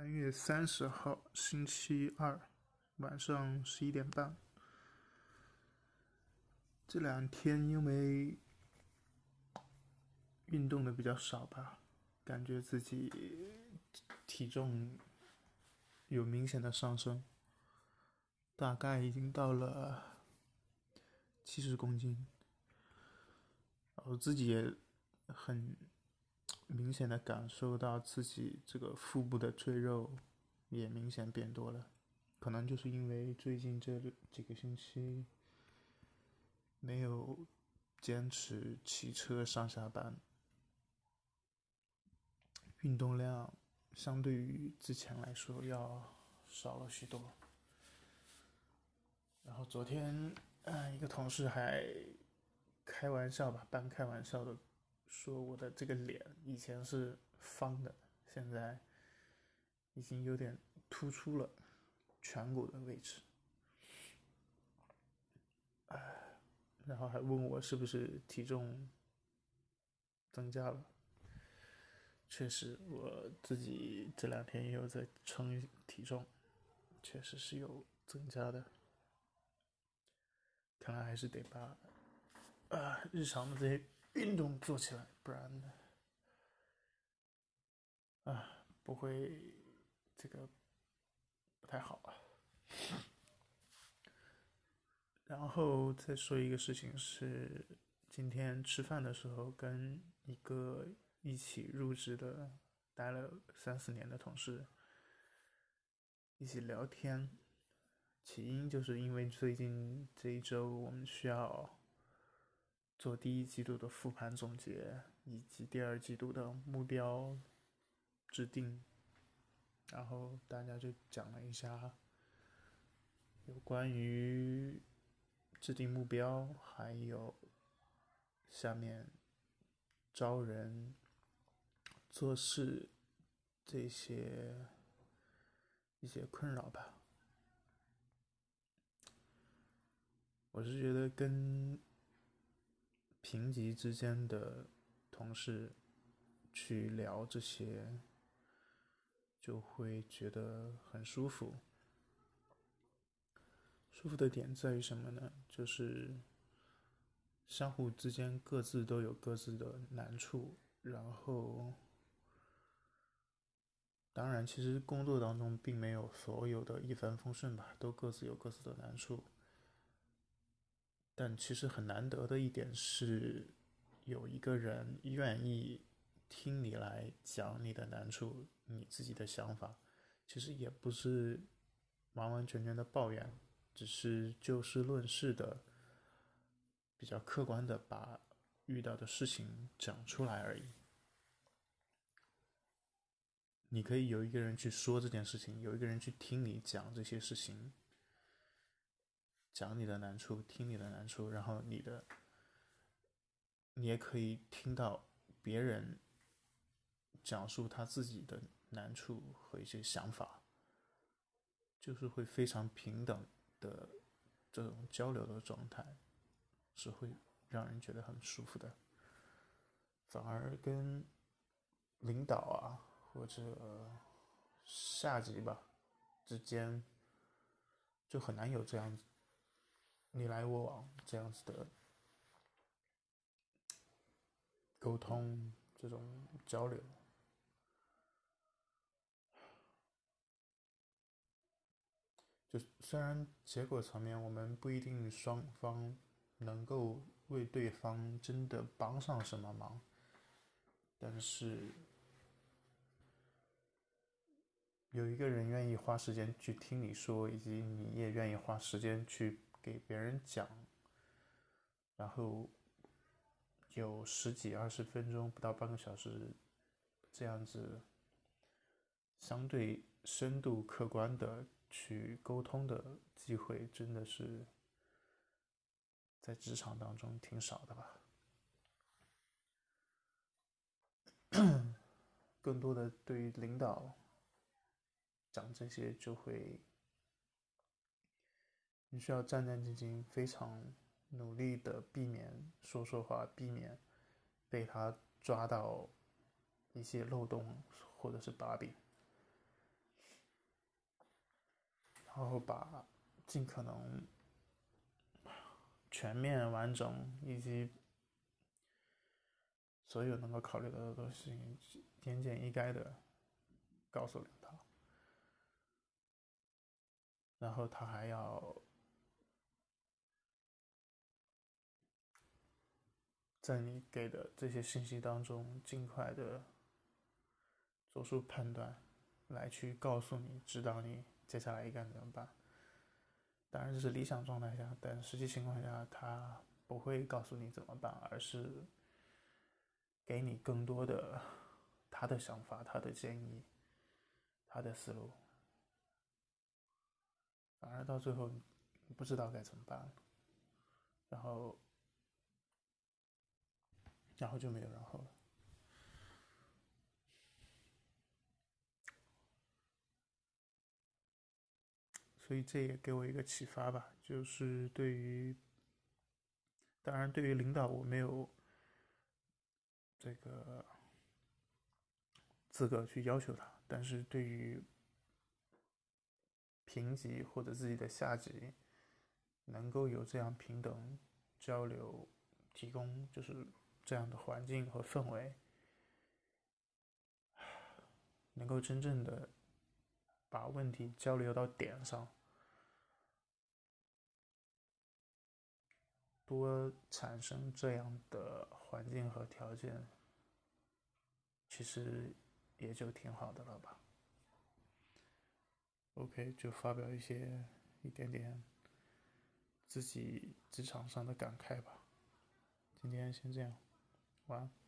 三月三十号，星期二，晚上十一点半。这两天因为运动的比较少吧，感觉自己体重有明显的上升，大概已经到了七十公斤。我自己也很。明显的感受到自己这个腹部的赘肉也明显变多了，可能就是因为最近这几个星期没有坚持骑车上下班，运动量相对于之前来说要少了许多。然后昨天，嗯，一个同事还开玩笑吧，半开玩笑的。说我的这个脸以前是方的，现在已经有点突出了颧骨的位置，哎，然后还问我是不是体重增加了。确实，我自己这两天也有在称体重，确实是有增加的。看来还是得把啊日常的这些。运动做起来，不然呢？啊，不会，这个不太好啊。然后再说一个事情是，今天吃饭的时候跟一个一起入职的、待了三四年的同事一起聊天，起因就是因为最近这一周我们需要。做第一季度的复盘总结，以及第二季度的目标制定，然后大家就讲了一下有关于制定目标，还有下面招人做事这些一些困扰吧。我是觉得跟。平级之间的同事去聊这些，就会觉得很舒服。舒服的点在于什么呢？就是相互之间各自都有各自的难处，然后，当然，其实工作当中并没有所有的一帆风顺吧，都各自有各自的难处。但其实很难得的一点是，有一个人愿意听你来讲你的难处，你自己的想法，其实也不是完完全全的抱怨，只是就事论事的，比较客观的把遇到的事情讲出来而已。你可以有一个人去说这件事情，有一个人去听你讲这些事情。讲你的难处，听你的难处，然后你的，你也可以听到别人讲述他自己的难处和一些想法，就是会非常平等的这种交流的状态，是会让人觉得很舒服的。反而跟领导啊或者下级吧之间，就很难有这样子。你来我往这样子的沟通，这种交流，就虽然结果层面我们不一定双方能够为对方真的帮上什么忙，但是有一个人愿意花时间去听你说，以及你也愿意花时间去。给别人讲，然后有十几二十分钟，不到半个小时，这样子相对深度、客观的去沟通的机会，真的是在职场当中挺少的吧。更多的对于领导讲这些，就会。你需要战战兢兢，非常努力的避免说错话，避免被他抓到一些漏洞或者是把柄。然后把尽可能全面、完整以及所有能够考虑到的东西，言简意赅的告诉领导，然后他还要在你给的这些信息当中尽快的做出判断，来去告诉你，指导你接下来应该怎么办。当然这是理想状态下，但实际情况下他不会告诉你怎么办，而是。给你更多的他的想法、他的建议、他的思路，反而到最后不知道该怎么办，然后，然后就没有然后了。所以这也给我一个启发吧，就是对于，当然对于领导我没有。这个资格去要求他，但是对于平级或者自己的下级，能够有这样平等交流，提供就是这样的环境和氛围，能够真正的把问题交流到点上，多产生这样的。环境和条件，其实也就挺好的了吧。OK，就发表一些一点点自己职场上的感慨吧。今天先这样，晚安。